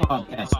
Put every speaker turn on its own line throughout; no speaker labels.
Podcast.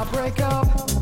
I'll break up.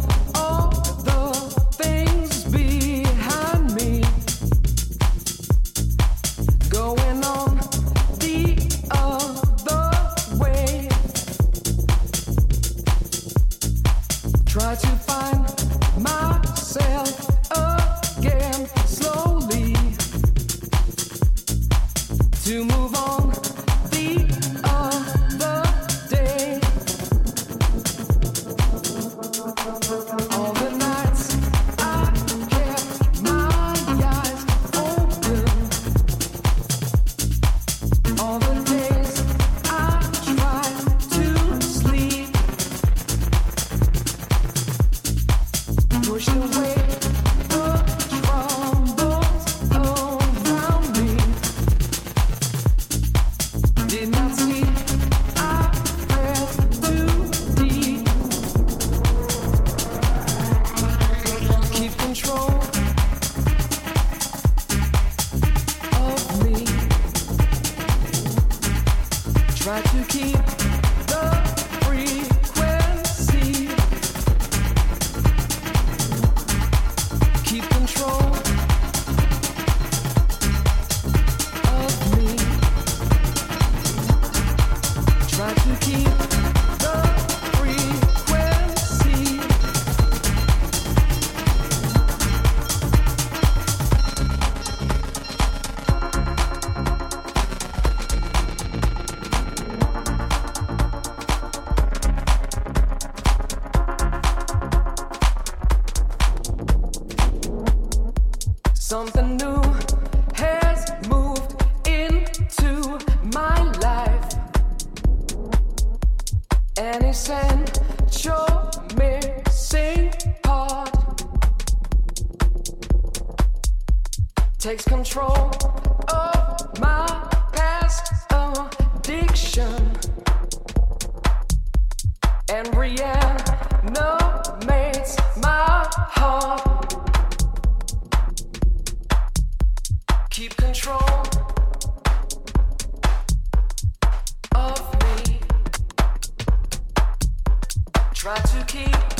try to keep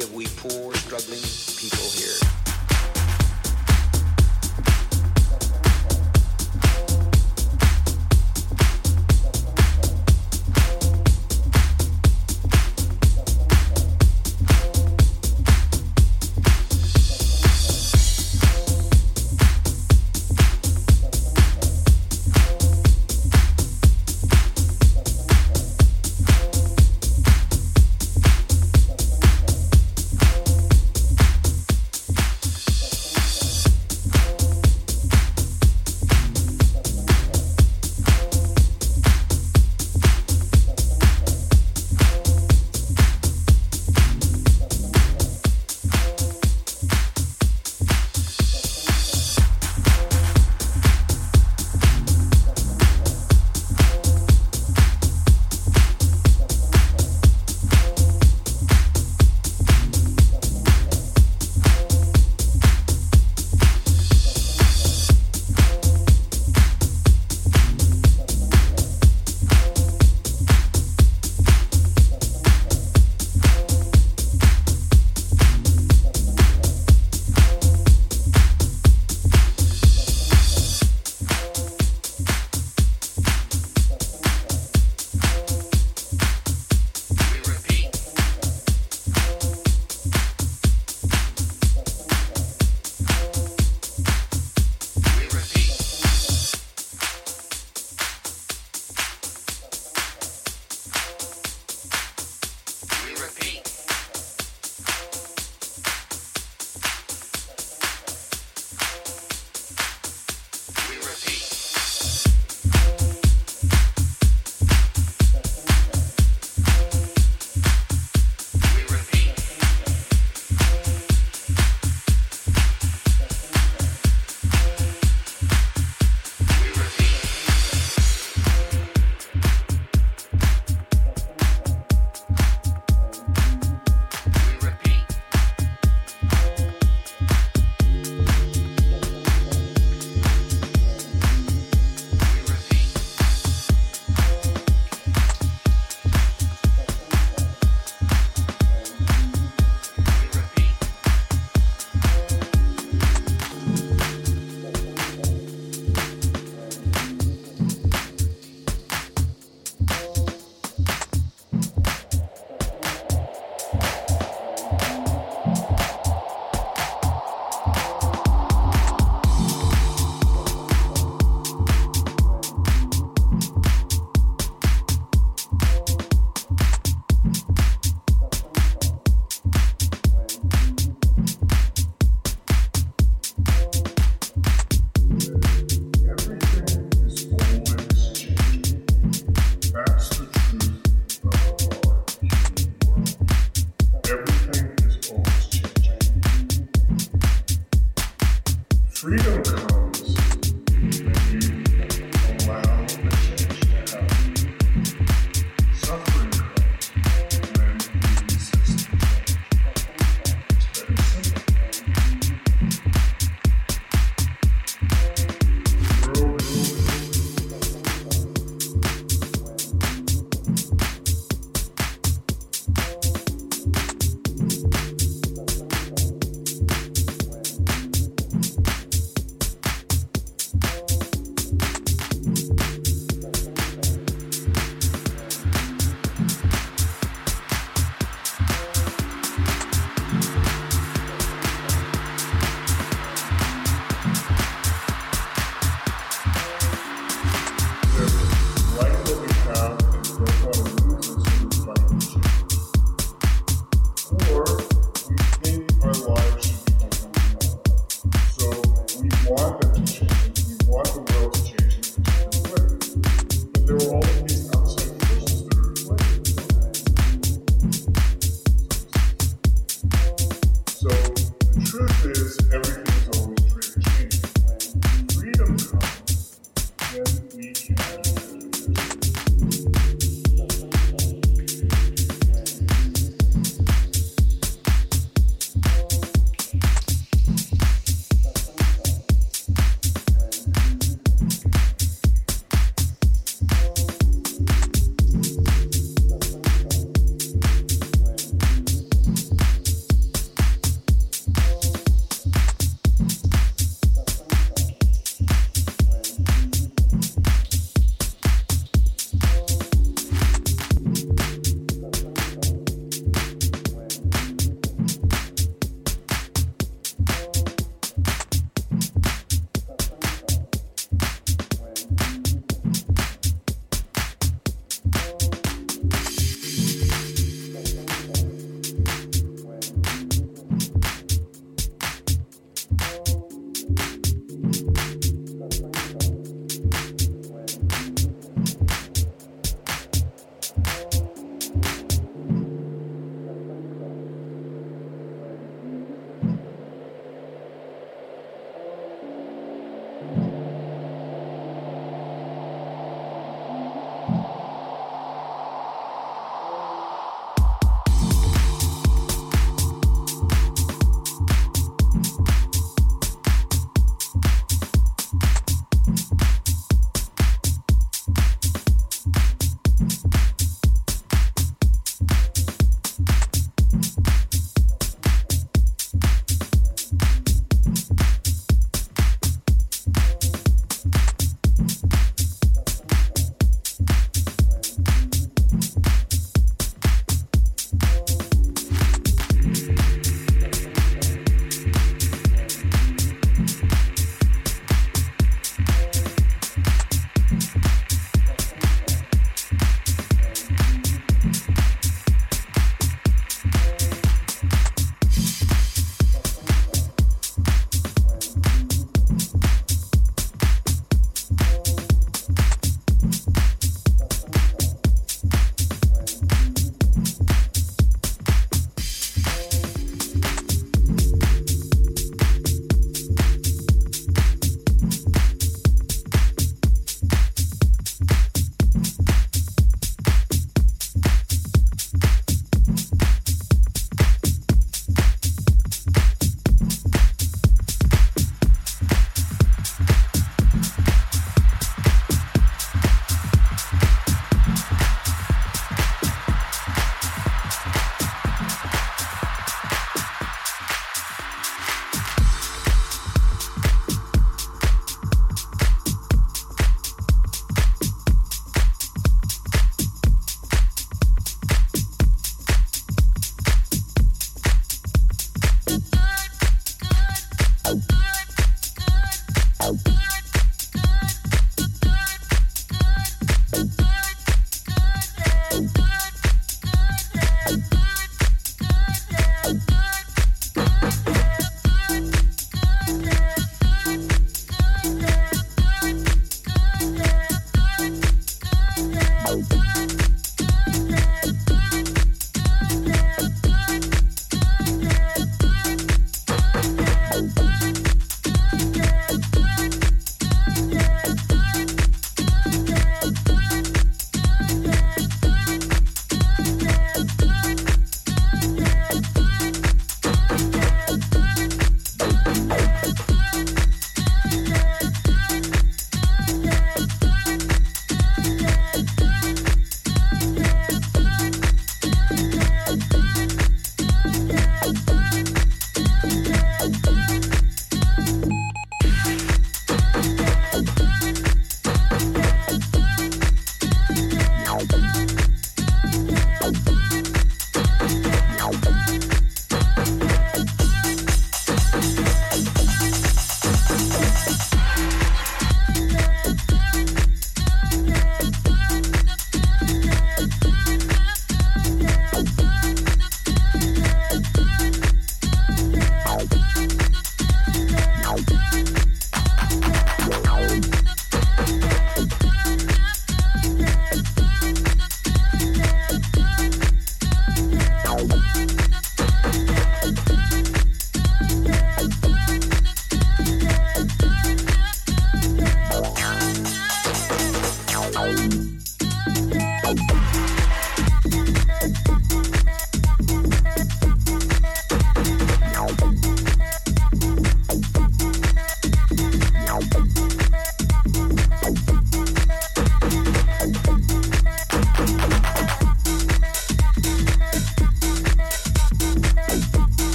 give we
poor.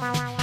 Bye.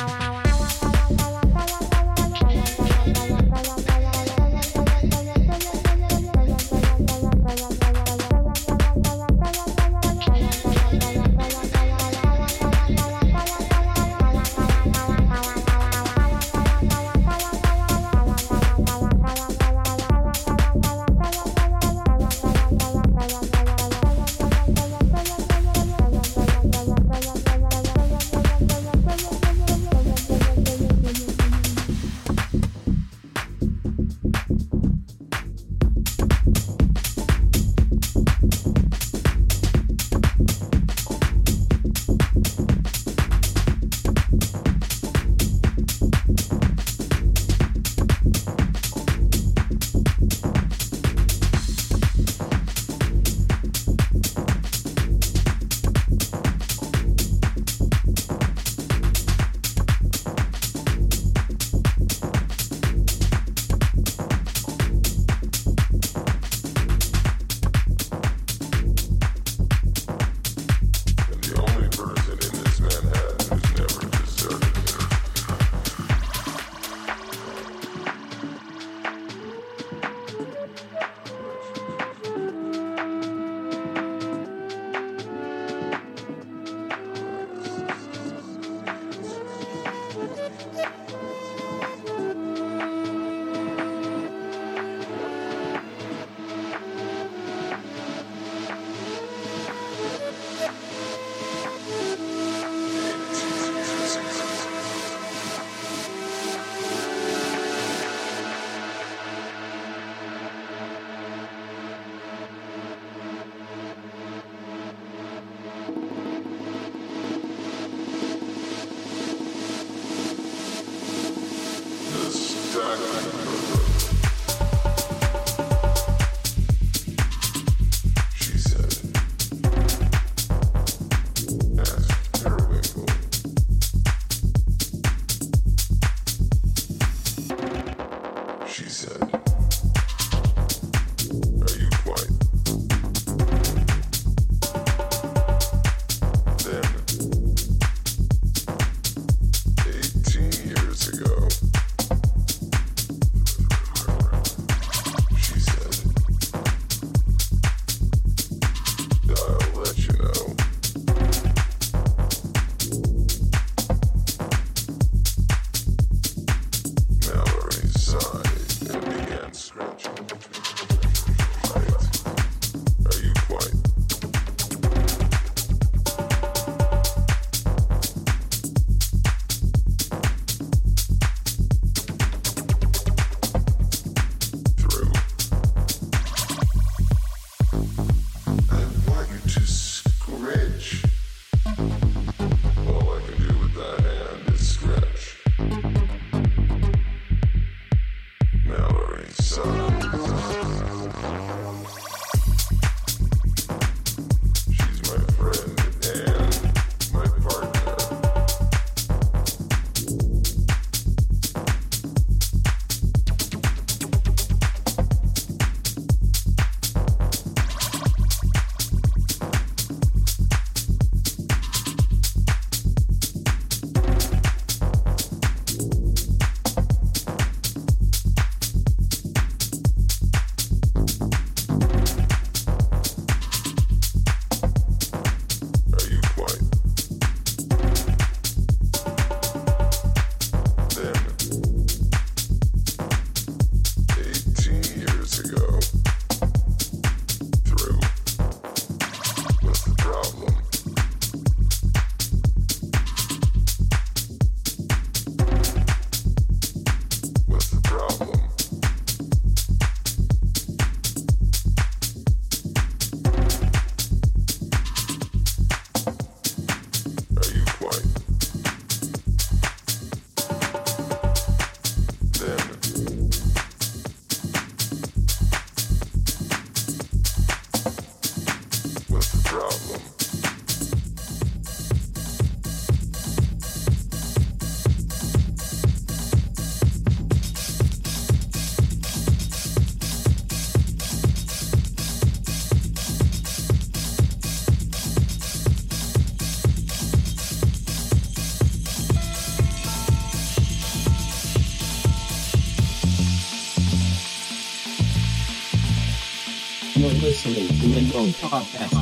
Listening to Limbo Podcast.